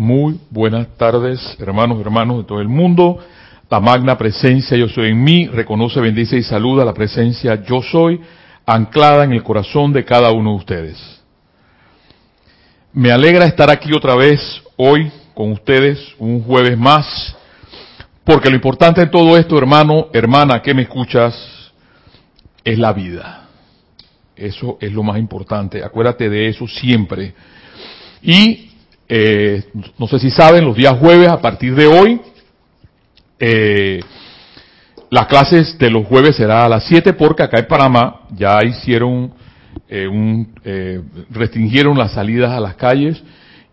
Muy buenas tardes, hermanos y hermanos de todo el mundo. La magna presencia yo soy en mí, reconoce, bendice y saluda la presencia yo soy, anclada en el corazón de cada uno de ustedes. Me alegra estar aquí otra vez hoy con ustedes, un jueves más, porque lo importante en todo esto, hermano, hermana, que me escuchas, es la vida. Eso es lo más importante. Acuérdate de eso siempre. Y eh, no sé si saben, los días jueves, a partir de hoy, eh, las clases de los jueves será a las 7 porque acá en Panamá ya hicieron eh, un, eh, restringieron las salidas a las calles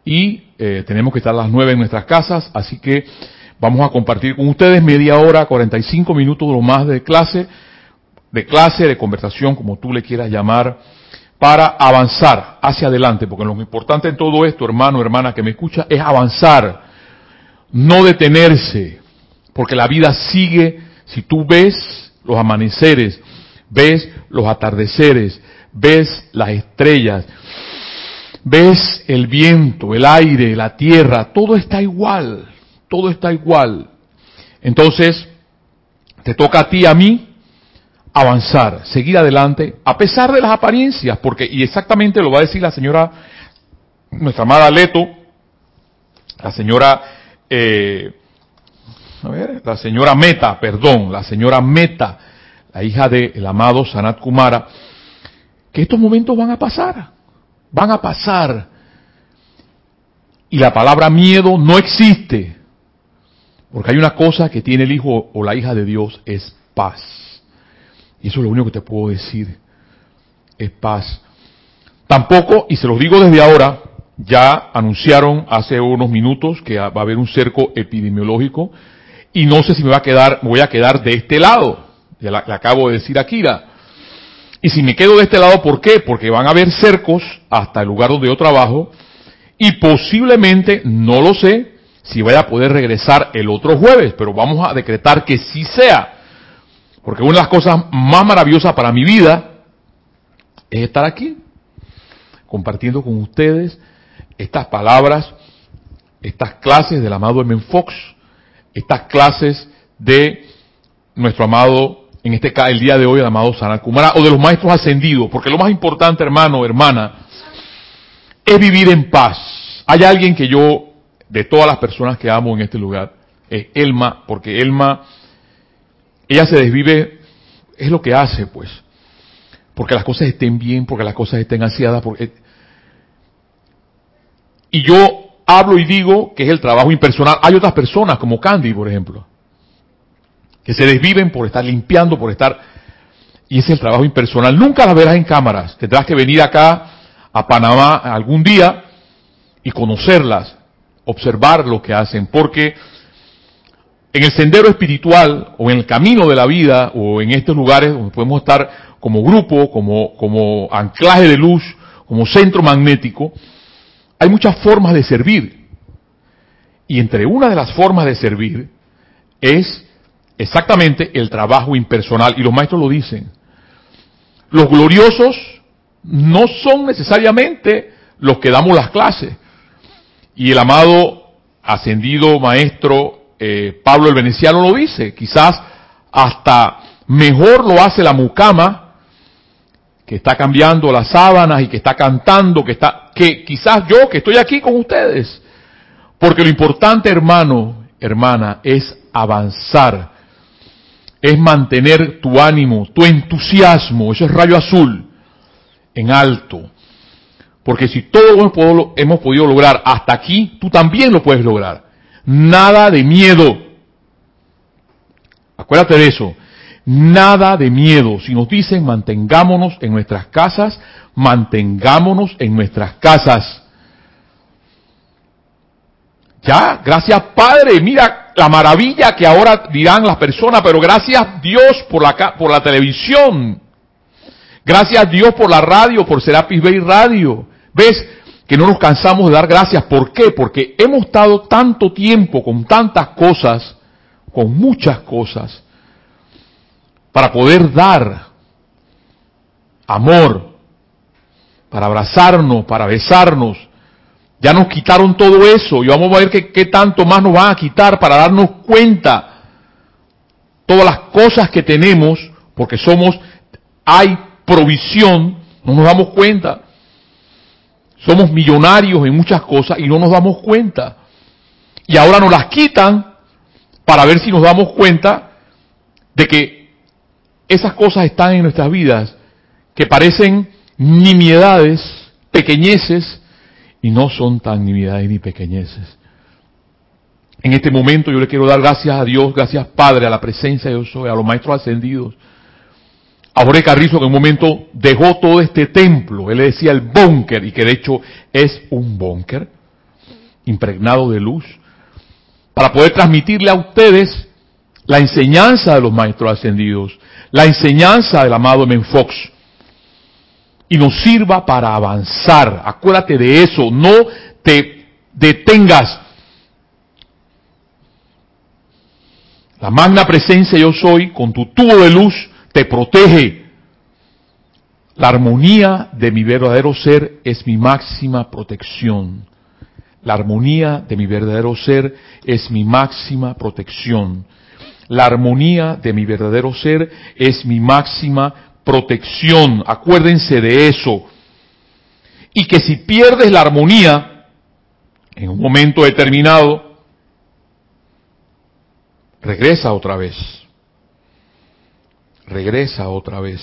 y eh, tenemos que estar a las 9 en nuestras casas, así que vamos a compartir con ustedes media hora, 45 minutos o más de clase, de clase, de conversación, como tú le quieras llamar, para avanzar hacia adelante, porque lo importante en todo esto, hermano, hermana que me escucha, es avanzar, no detenerse, porque la vida sigue, si tú ves los amaneceres, ves los atardeceres, ves las estrellas, ves el viento, el aire, la tierra, todo está igual, todo está igual. Entonces, te toca a ti, a mí, avanzar, seguir adelante, a pesar de las apariencias, porque, y exactamente lo va a decir la señora, nuestra amada Leto, la señora, eh, a ver, la señora Meta, perdón, la señora Meta, la hija del amado Sanat Kumara, que estos momentos van a pasar, van a pasar. Y la palabra miedo no existe, porque hay una cosa que tiene el hijo o la hija de Dios, es paz. Y eso es lo único que te puedo decir. Es paz. Tampoco, y se los digo desde ahora, ya anunciaron hace unos minutos que va a haber un cerco epidemiológico y no sé si me va a quedar, voy a quedar de este lado. Ya le acabo de decir a Kira. Y si me quedo de este lado, ¿por qué? Porque van a haber cercos hasta el lugar donde yo trabajo y posiblemente, no lo sé, si vaya a poder regresar el otro jueves, pero vamos a decretar que sí sea. Porque una de las cosas más maravillosas para mi vida es estar aquí, compartiendo con ustedes estas palabras, estas clases del amado M. Fox, estas clases de nuestro amado, en este caso el día de hoy, el amado Sanat Kumara, o de los maestros ascendidos, porque lo más importante, hermano, hermana, es vivir en paz. Hay alguien que yo, de todas las personas que amo en este lugar, es Elma, porque Elma ella se desvive, es lo que hace, pues. Porque las cosas estén bien, porque las cosas estén ansiadas. Porque... Y yo hablo y digo que es el trabajo impersonal. Hay otras personas, como Candy, por ejemplo, que se desviven por estar limpiando, por estar... Y ese es el trabajo impersonal. Nunca las verás en cámaras. Tendrás que venir acá a Panamá algún día y conocerlas, observar lo que hacen, porque en el sendero espiritual o en el camino de la vida o en estos lugares donde podemos estar como grupo, como, anclaje de luz, como centro magnético, hay muchas formas de servir. Y entre una de las formas de servir es exactamente el trabajo impersonal. Y los maestros lo dicen. Los gloriosos no son necesariamente los que damos las clases. Y el amado ascendido maestro eh, Pablo el Veneciano lo dice, quizás hasta mejor lo hace la mucama, que está cambiando las sábanas y que está cantando, que está, que quizás yo que estoy aquí con ustedes. Porque lo importante, hermano, hermana, es avanzar, es mantener tu ánimo, tu entusiasmo, eso es rayo azul, en alto. Porque si todo lo hemos podido lograr hasta aquí, tú también lo puedes lograr nada de miedo. Acuérdate de eso. Nada de miedo. Si nos dicen mantengámonos en nuestras casas, mantengámonos en nuestras casas. Ya, gracias Padre. Mira la maravilla que ahora dirán las personas, pero gracias Dios por la, por la televisión. Gracias Dios por la radio, por Serapis Bay Radio. ¿Ves? Que no nos cansamos de dar gracias. ¿Por qué? Porque hemos estado tanto tiempo con tantas cosas, con muchas cosas, para poder dar amor, para abrazarnos, para besarnos, Ya nos quitaron todo eso y vamos a ver qué, qué tanto más nos van a quitar para darnos cuenta todas las cosas que tenemos, porque somos, hay provisión, no nos damos cuenta. Somos millonarios en muchas cosas y no nos damos cuenta. Y ahora nos las quitan para ver si nos damos cuenta de que esas cosas están en nuestras vidas que parecen nimiedades, pequeñeces, y no son tan nimiedades ni pequeñeces. En este momento yo le quiero dar gracias a Dios, gracias Padre, a la presencia de Dios, a los maestros ascendidos. A Jorge Carrizo en un momento dejó todo este templo, él le decía el búnker, y que de hecho es un búnker, impregnado de luz, para poder transmitirle a ustedes la enseñanza de los maestros ascendidos, la enseñanza del amado Men Fox, y nos sirva para avanzar. Acuérdate de eso, no te detengas. La magna presencia yo soy, con tu tubo de luz, te protege. La armonía de mi verdadero ser es mi máxima protección. La armonía de mi verdadero ser es mi máxima protección. La armonía de mi verdadero ser es mi máxima protección. Acuérdense de eso. Y que si pierdes la armonía, en un momento determinado, regresa otra vez. Regresa otra vez.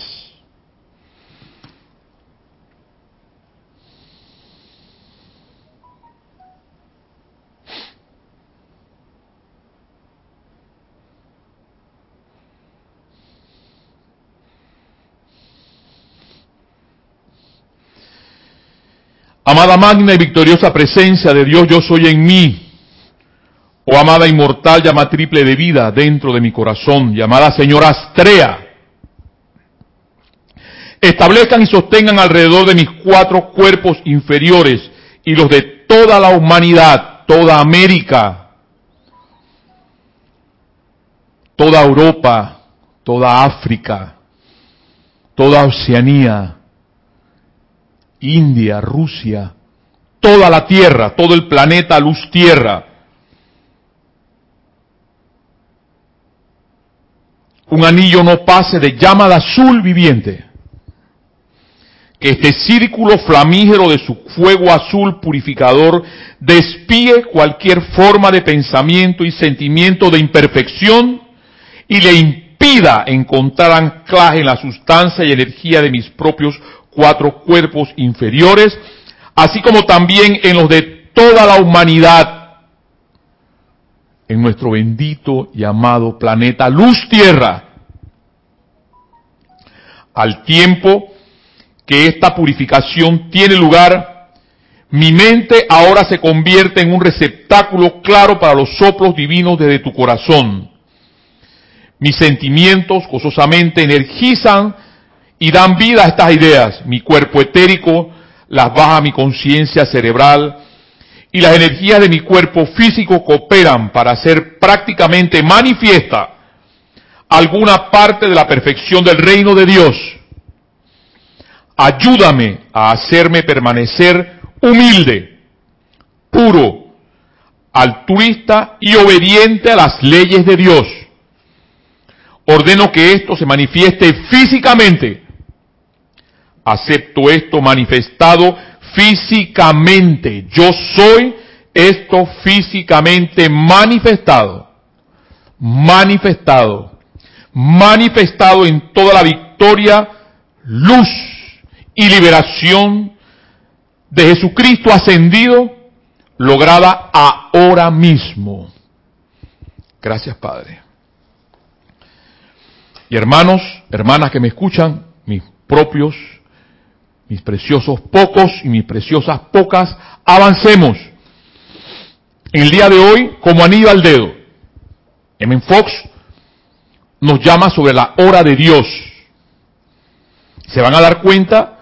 Amada magna y victoriosa presencia de Dios, yo soy en mí. Oh amada inmortal llama triple de vida dentro de mi corazón, llamada Señora Astrea. Establezcan y sostengan alrededor de mis cuatro cuerpos inferiores y los de toda la humanidad, toda América, toda Europa, toda África, toda Oceanía, India, Rusia, toda la Tierra, todo el planeta luz Tierra. Un anillo no pase de llama de azul viviente. Este círculo flamígero de su fuego azul purificador despíe cualquier forma de pensamiento y sentimiento de imperfección y le impida encontrar anclaje en la sustancia y energía de mis propios cuatro cuerpos inferiores, así como también en los de toda la humanidad, en nuestro bendito y amado planeta Luz Tierra, al tiempo que esta purificación tiene lugar, mi mente ahora se convierte en un receptáculo claro para los soplos divinos desde tu corazón. Mis sentimientos gozosamente energizan y dan vida a estas ideas. Mi cuerpo etérico las baja mi conciencia cerebral y las energías de mi cuerpo físico cooperan para hacer prácticamente manifiesta alguna parte de la perfección del reino de Dios. Ayúdame a hacerme permanecer humilde, puro, altruista y obediente a las leyes de Dios. Ordeno que esto se manifieste físicamente acepto esto manifestado físicamente. Yo soy esto físicamente manifestado. Manifestado. Manifestado en toda la victoria, luz y liberación de Jesucristo ascendido, lograda ahora mismo. Gracias Padre. Y hermanos, hermanas que me escuchan, mis propios mis preciosos pocos y mis preciosas pocas, avancemos. En el día de hoy, como anillo al dedo, M. Fox nos llama sobre la hora de Dios. Se van a dar cuenta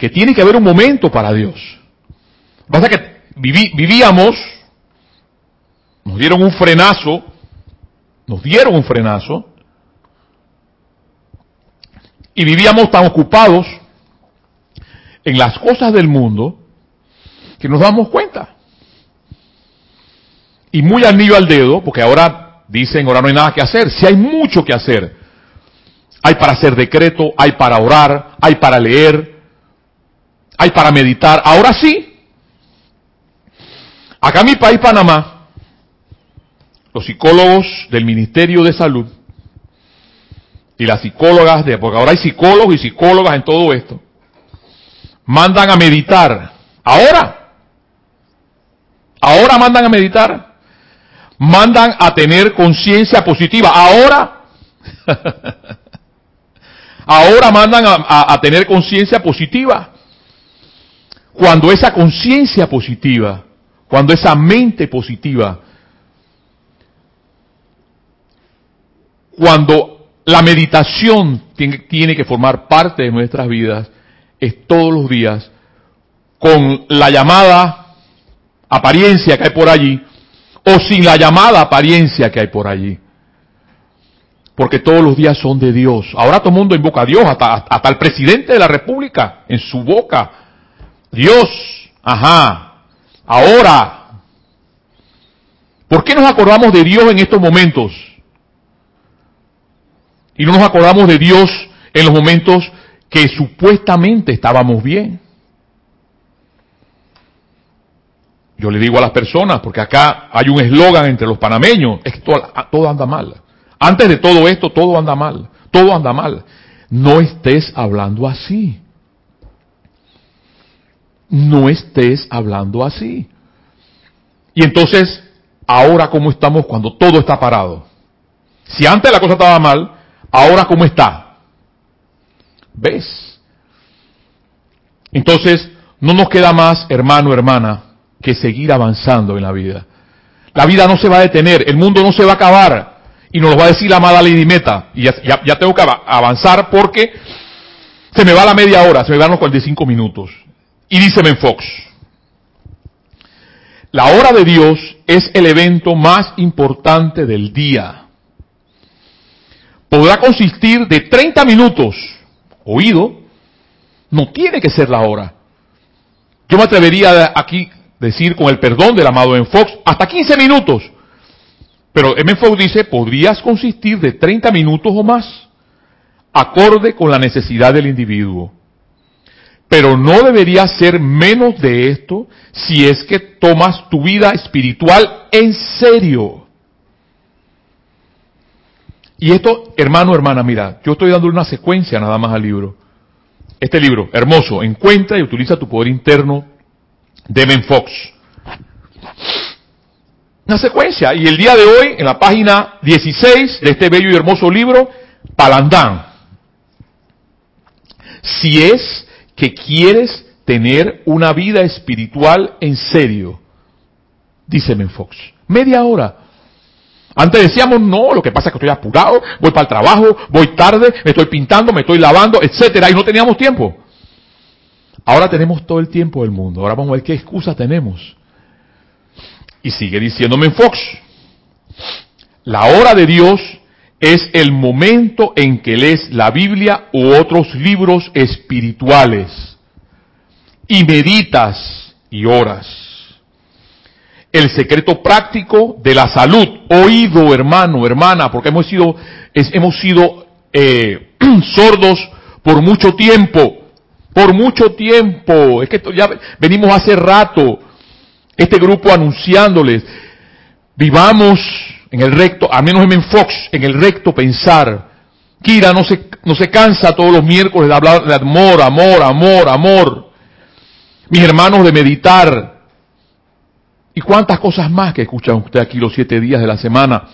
que tiene que haber un momento para Dios. Pasa que vivíamos, nos dieron un frenazo, nos dieron un frenazo, y vivíamos tan ocupados en las cosas del mundo que nos damos cuenta. Y muy anillo al dedo, porque ahora dicen, ahora no hay nada que hacer. Si hay mucho que hacer. Hay para hacer decreto, hay para orar, hay para leer, hay para meditar. Ahora sí. Acá en mi país, Panamá, los psicólogos del Ministerio de Salud y las psicólogas, de, porque ahora hay psicólogos y psicólogas en todo esto, mandan a meditar. Ahora. Ahora mandan a meditar. Mandan a tener conciencia positiva. Ahora. Ahora mandan a, a tener conciencia positiva. Cuando esa conciencia positiva, cuando esa mente positiva, cuando la meditación tiene, que formar parte de nuestras vidas, es todos los días con la llamada apariencia que hay por allí o sin la llamada apariencia que hay por allí. Porque todos los días son de Dios. Ahora todo el mundo invoca a Dios, hasta, hasta el presidente de la República, en su boca. Dios, ajá, ahora. ¿Por qué nos acordamos de Dios en estos momentos? Y no nos acordamos de Dios en los momentos que supuestamente estábamos bien. Yo le digo a las personas, porque acá hay un eslogan entre los panameños, es que todo, anda mal. Antes de todo esto, todo anda mal. Todo anda mal. No estés hablando así. No estés hablando así. Y entonces, ahora cómo estamos cuando todo está parado. Si antes la cosa estaba mal, ahora cómo está. ¿Ves? Entonces, no nos queda más, hermano, hermana, que seguir avanzando en la vida. La vida no se va a detener, el mundo no se va a acabar. Y nos lo va a decir la amada Lady Meta. Y ya, tengo que avanzar porque se me va la media hora, se me van los 45 minutos. Y dice Fox, la hora de Dios es el evento más importante del día. Podrá consistir de 30 minutos oído, no tiene que ser la hora. Yo me atrevería aquí decir con el perdón del amado en Fox, hasta 15 minutos. Pero M. Fox dice, podrías consistir de 30 minutos o más, acorde con la necesidad del individuo. Pero no debería ser menos de esto si es que tomas tu vida espiritual en serio. Y esto, hermano, hermana, mira, yo estoy dando una secuencia nada más al libro. Este libro, hermoso, encuentra y utiliza tu poder interno de Ben Fox. Una secuencia. Y el día de hoy, en la página 16 de este bello y hermoso libro, Palandán. Si es que quieres tener una vida espiritual en serio, dice Ben Fox. Media hora. Antes decíamos, no, lo que pasa es que estoy apurado, voy para el trabajo, voy tarde, me estoy pintando, me estoy lavando, etcétera, y no teníamos tiempo. Ahora tenemos todo el tiempo del mundo. Ahora vamos a ver qué excusa tenemos. Y sigue diciéndome en Fox, la hora de Dios es el momento en que lees la Biblia u otros libros espirituales y meditas y oras el secreto práctico de la salud. Oído, hermano, hermana, porque hemos sido, hemos sido eh, sordos por mucho tiempo. Por mucho tiempo. Es que ya venimos hace rato. Este grupo anunciándoles. Vivamos en el recto, al menos en Fox, en el recto pensar. Kira no se, no se cansa todos los miércoles de hablar de amor, amor, amor, amor. Mis hermanos de meditar, ¿Y cuántas cosas más que escucha usted aquí los siete días de la semana?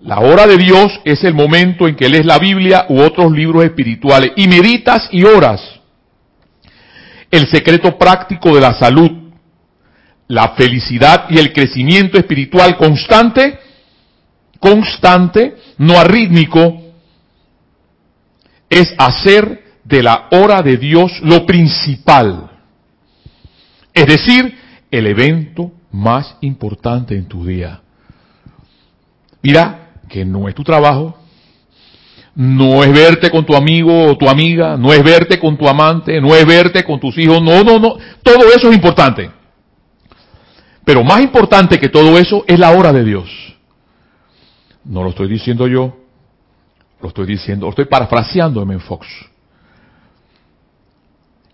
La hora de Dios es el momento en que lees la Biblia u otros libros espirituales y meditas y oras. El secreto práctico de la salud, la felicidad y el crecimiento espiritual constante, constante, no arrítmico, es hacer de la hora de Dios lo principal. Es decir, el evento más importante en tu día. Mira que no es tu trabajo, no es verte con tu amigo o tu amiga, no es verte con tu amante, no es verte con tus hijos, no, no, no, todo eso es importante. Pero más importante que todo eso es la hora de Dios. No lo estoy diciendo yo, lo estoy diciendo, lo estoy parafraseando a M. Fox.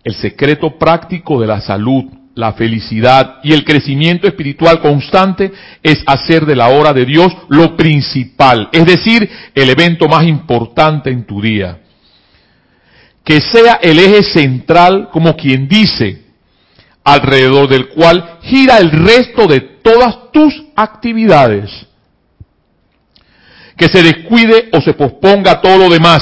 El secreto práctico de la salud, la felicidad y el crecimiento espiritual constante es hacer de la hora de Dios lo principal, es decir, el evento más importante en tu día. Que sea el eje central como quien dice, alrededor del cual gira el resto de todas tus actividades. Que se descuide o se posponga todo lo demás.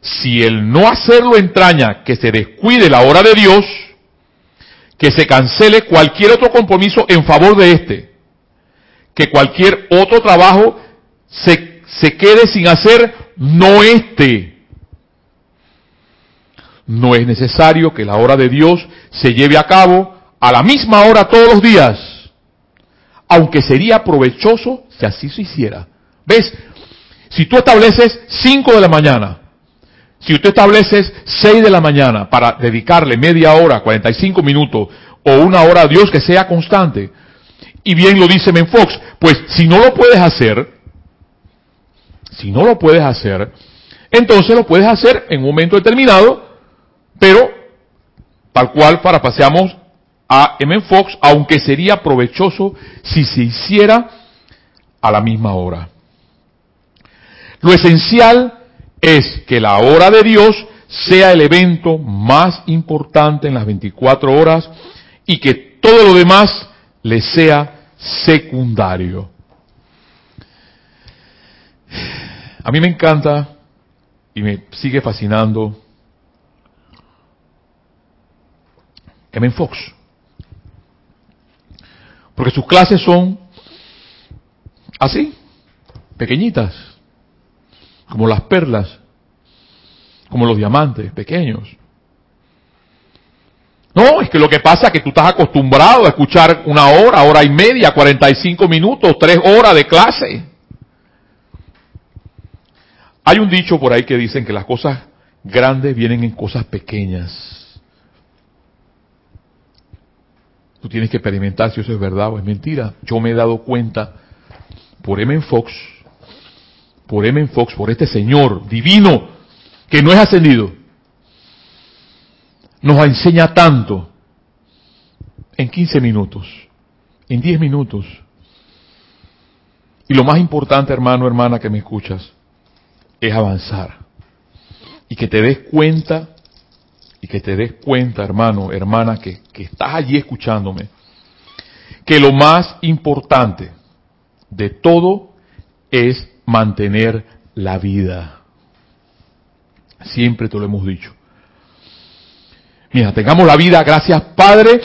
Si el no hacerlo entraña que se descuide la hora de Dios, que se cancele cualquier otro compromiso en favor de este, que cualquier otro trabajo se, se quede sin hacer, no este. No es necesario que la hora de Dios se lleve a cabo a la misma hora todos los días, aunque sería provechoso si así se hiciera. ¿Ves? Si tú estableces 5 de la mañana, si tú estableces 6 de la mañana para dedicarle media hora, 45 minutos o una hora a Dios que sea constante, y bien lo dice Menfox, pues si no lo puedes hacer, si no lo puedes hacer, entonces lo puedes hacer en un momento determinado, pero tal cual parapaseamos a M. Fox, aunque sería provechoso si se hiciera a la misma hora. Lo esencial es que la hora de Dios sea el evento más importante en las 24 horas y que todo lo demás le sea secundario. A mí me encanta y me sigue fascinando M. Fox. Porque sus clases son así, pequeñitas, como las perlas, como los diamantes, pequeños. No, es que lo que pasa es que tú estás acostumbrado a escuchar una hora, hora y media, 45 minutos, tres horas de clase. Hay un dicho por ahí que dicen que las cosas grandes vienen en cosas pequeñas. Tú tienes que experimentar si eso es verdad o es mentira. Yo me he dado cuenta por M. Fox, por M. Fox, por este Señor divino que no es ascendido, nos enseña tanto en 15 minutos, en 10 minutos. Y lo más importante, hermano, hermana, que me escuchas, es avanzar. Y que te des cuenta y que te des cuenta, hermano, hermana, que, que estás allí escuchándome, que lo más importante de todo es mantener la vida. Siempre te lo hemos dicho. Mira, tengamos la vida, gracias Padre,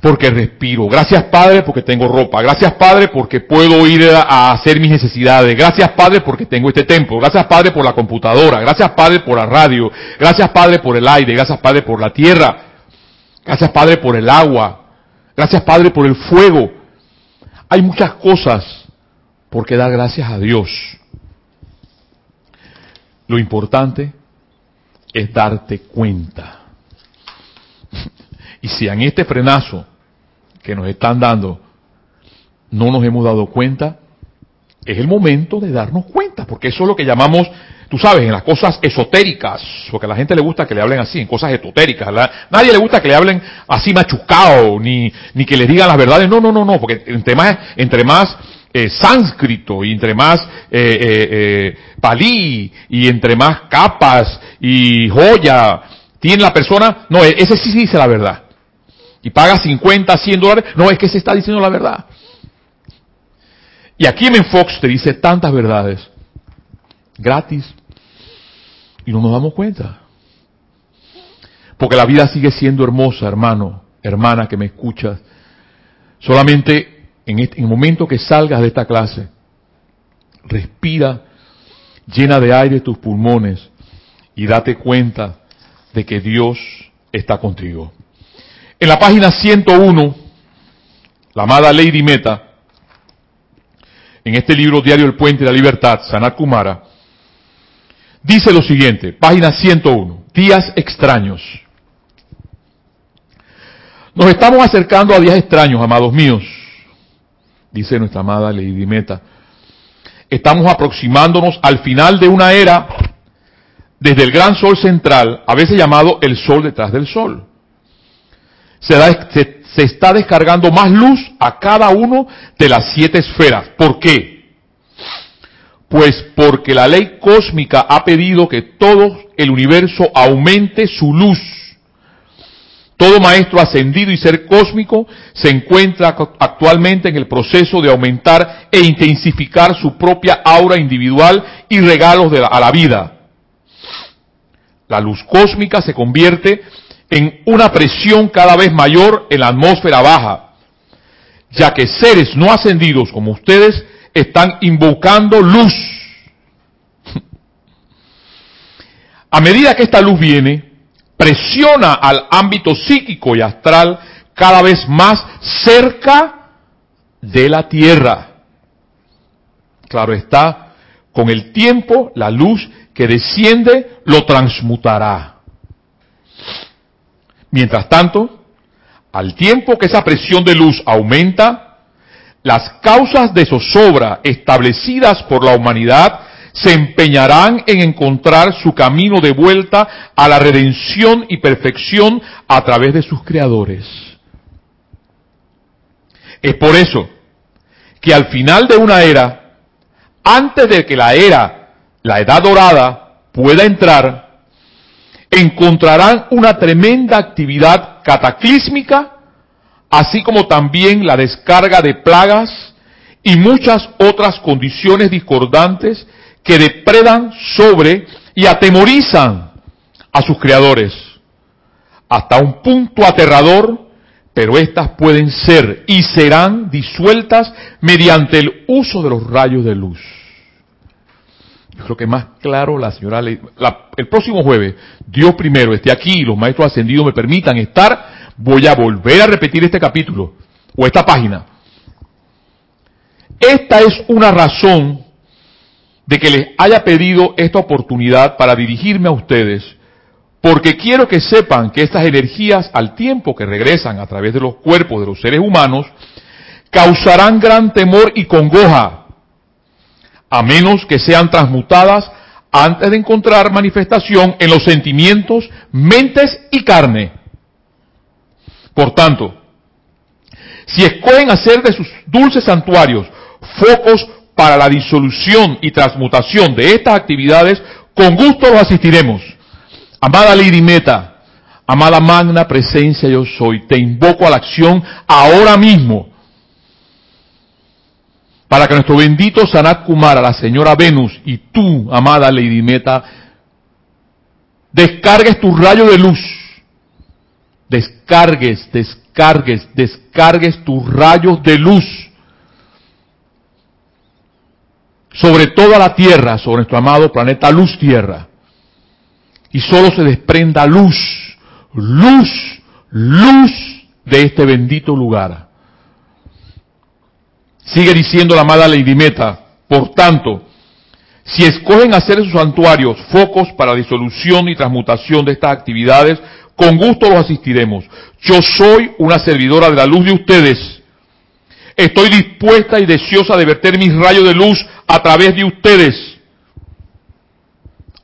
porque respiro. Gracias Padre porque tengo ropa. Gracias Padre porque puedo ir a hacer mis necesidades. Gracias Padre porque tengo este templo. Gracias Padre por la computadora. Gracias Padre por la radio. Gracias Padre por el aire. Gracias Padre por la tierra. Gracias Padre por el agua. Gracias Padre por el fuego. Hay muchas cosas por que dar gracias a Dios. Lo importante es darte cuenta. Y si en este frenazo que nos están dando no nos hemos dado cuenta, es el momento de darnos cuenta, porque eso es lo que llamamos, tú sabes, en las cosas esotéricas, porque a la gente le gusta que le hablen así, en cosas esotéricas, nadie le gusta que le hablen así machucado, ni, ni que les digan las verdades, no, no, no, no, porque entre más, entre más eh, sánscrito y entre más eh, eh, palí y entre más capas y joya tiene la persona, no, ese sí dice la verdad y paga 50, 100 dólares, no, es que se está diciendo la verdad. Y aquí en Fox te dice tantas verdades, gratis, y no nos damos cuenta. Porque la vida sigue siendo hermosa, hermano, hermana que me escuchas. Solamente en, este, en el momento que salgas de esta clase, respira, llena de aire tus pulmones y date cuenta de que Dios está contigo. En la página 101, la amada Lady Meta, en este libro Diario El Puente de la Libertad, Sanat Kumara, dice lo siguiente, página 101, días extraños. Nos estamos acercando a días extraños, amados míos, dice nuestra amada Lady Meta. Estamos aproximándonos al final de una era desde el gran sol central, a veces llamado el sol detrás del sol. Se, se, está descargando más luz a cada uno de las siete esferas. ¿Por qué? Pues porque la ley cósmica ha pedido que todo el universo aumente su luz todo maestro ascendido y ser cósmico se encuentra actualmente en el proceso de aumentar e intensificar su propia aura individual y regalos a la vida. La luz cósmica se convierte en una presión cada vez mayor en la atmósfera baja, ya que seres no ascendidos como ustedes están invocando luz. A medida que esta luz viene, presiona al ámbito psíquico y astral cada vez más cerca de la tierra. Claro está, con el tiempo la luz que desciende lo transmutará. Mientras tanto, al tiempo que esa presión de luz aumenta, las causas de zozobra establecidas por la humanidad se empeñarán en encontrar su camino de vuelta a la redención y perfección a través de sus creadores. Es por eso que al final de una era, antes de que la era, la edad dorada, pueda entrar, encontrarán una tremenda actividad cataclísmica, así como también la descarga de plagas y muchas otras condiciones discordantes que depredan sobre y atemorizan a sus creadores hasta un punto aterrador, pero éstas pueden ser y serán disueltas mediante el uso de los rayos de luz. Yo creo que más claro la señora, el próximo jueves, Dios primero esté aquí los maestros ascendidos me permitan estar, voy a volver a repetir este capítulo o esta página. Esta es una razón de que les haya pedido esta oportunidad para dirigirme a ustedes, porque quiero que sepan que estas energías, al tiempo que regresan a través de los cuerpos de los seres humanos, causarán gran temor y congoja, a menos que sean transmutadas antes de encontrar manifestación en los sentimientos, mentes y carne. Por tanto, si escogen hacer de sus dulces santuarios focos para la disolución y transmutación de estas actividades, con gusto los asistiremos. Amada Lady amada magna presencia yo soy, te invoco a la acción ahora mismo para que nuestro bendito Sanat Kumara, la señora Venus y tú, amada Lady Meta, descargues tu rayo de luz. Descargues, descargues, descargues tus rayos de luz sobre toda la tierra, sobre nuestro amado planeta Luz Tierra. Y solo se desprenda luz, luz, luz de este bendito lugar. Sigue diciendo la amada Lady Meta, por tanto, si escogen hacer sus santuarios focos para disolución y transmutación de estas actividades, con gusto los asistiremos. Yo soy una servidora de la luz de ustedes Estoy dispuesta y deseosa de verter mis rayos de luz a través de ustedes,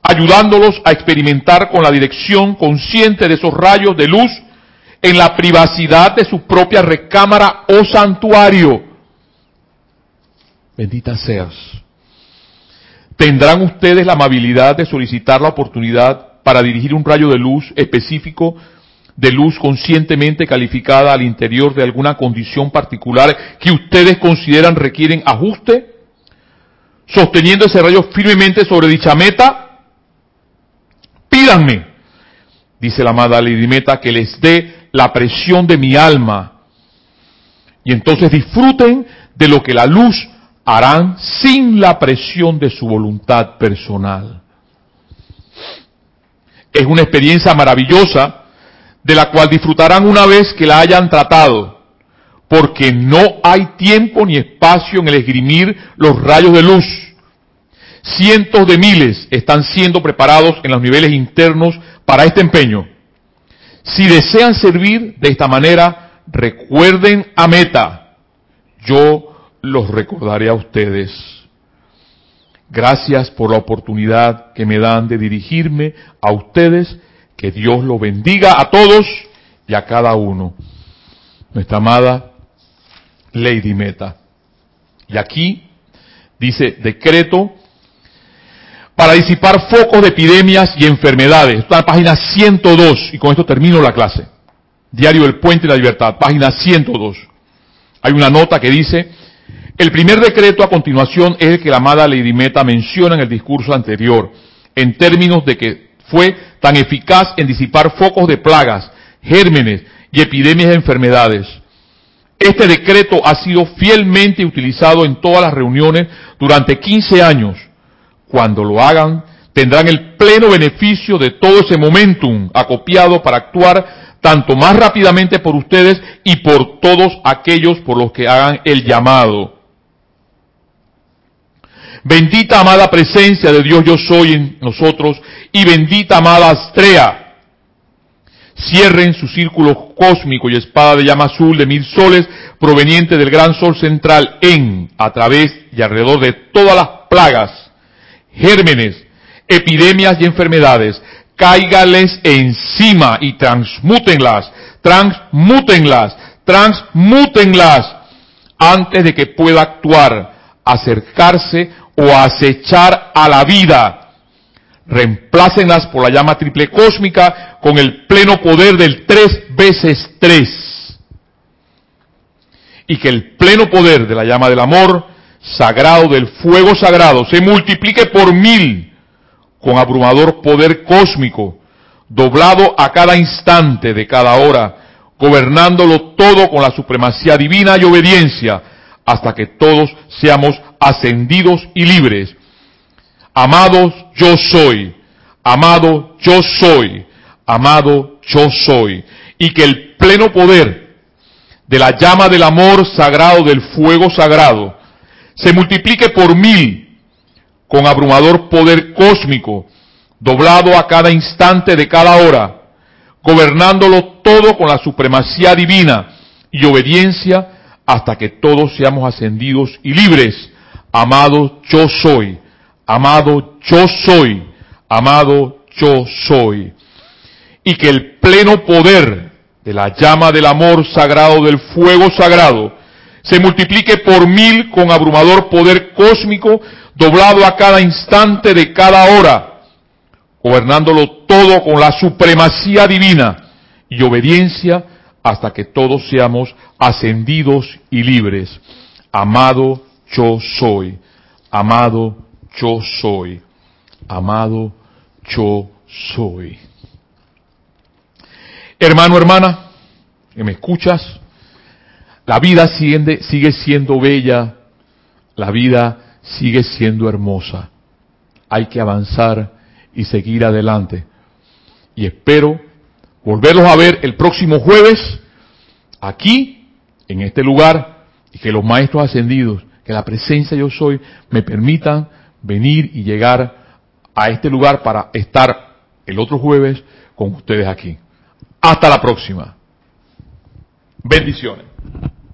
ayudándolos a experimentar con la dirección consciente de esos rayos de luz en la privacidad de su propia recámara o santuario. Bendita seas. Tendrán ustedes la amabilidad de solicitar la oportunidad para dirigir un rayo de luz específico de luz conscientemente calificada al interior de alguna condición particular que ustedes consideran requieren ajuste, sosteniendo ese rayo firmemente sobre dicha meta, pídanme, dice la amada Lady Meta, que les dé la presión de mi alma. Y entonces disfruten de lo que la luz harán sin la presión de su voluntad personal. Es una experiencia maravillosa de la cual disfrutarán una vez que la hayan tratado, porque no hay tiempo ni espacio en el esgrimir los rayos de luz. cientos de miles están siendo preparados en los niveles internos para este empeño. Si desean servir de esta manera, recuerden a Meta. Yo los recordaré a ustedes. Gracias por la oportunidad que me dan de dirigirme a ustedes. Que Dios los bendiga a todos y a cada uno. Nuestra amada Lady Meta. Y aquí dice decreto para disipar focos de epidemias y enfermedades. Está en página 102 y con esto termino la clase. Diario del Puente de la Libertad, página 102. Hay una nota que dice, el primer decreto a continuación es el que la amada Lady Meta menciona en el discurso anterior, en términos de que fue tan eficaz en disipar focos de plagas, gérmenes y epidemias de enfermedades. Este decreto ha sido fielmente utilizado en todas las reuniones durante 15 años. Cuando lo hagan, tendrán el pleno beneficio de todo ese momentum acopiado para actuar tanto más rápidamente por ustedes y por todos aquellos por los que hagan el llamado. Bendita amada presencia de Dios yo soy en nosotros y bendita amada Astrea cierren su círculo cósmico y espada de llama azul de mil soles proveniente del gran sol central en, a través y alrededor de todas las plagas, gérmenes, epidemias y enfermedades, cáigales encima y transmútenlas, transmútenlas, transmútenlas antes de que pueda actuar, acercarse o acechar a la vida reemplácenlas por la llama triple cósmica con el pleno poder del tres veces tres. Y que el pleno poder de la llama del amor sagrado, del fuego sagrado, se multiplique por mil con abrumador poder cósmico, doblado a cada instante de cada hora, gobernándolo todo con la supremacía divina y obediencia, hasta que todos seamos ascendidos y libres Amados, yo soy. Amado, yo soy. Amado, yo soy. Y que el pleno poder de la llama del amor sagrado, del fuego sagrado, se multiplique por mil con abrumador poder cósmico, doblado a cada instante de cada hora, gobernándolo todo con la supremacía divina y obediencia hasta que todos seamos ascendidos y libres. Amado, yo soy amado yo soy, amado yo soy. Y que el pleno poder de la llama del amor sagrado, del fuego sagrado, se multiplique por mil con abrumador poder cósmico, doblado a cada instante de cada hora, gobernándolo todo con la supremacía divina y obediencia hasta que todos seamos ascendidos y libres. Amado yo soy, amado yo soy. Amado, yo soy. Hermano, hermana, que me escuchas, la vida sigue, sigue siendo bella, la vida sigue siendo hermosa. Hay que avanzar y seguir adelante. Y espero volverlos a ver el próximo jueves aquí, en este lugar, y que los maestros ascendidos, que la presencia yo soy, me permitan venir y llegar a este lugar para estar el otro jueves con ustedes aquí. Hasta la próxima. Bendiciones.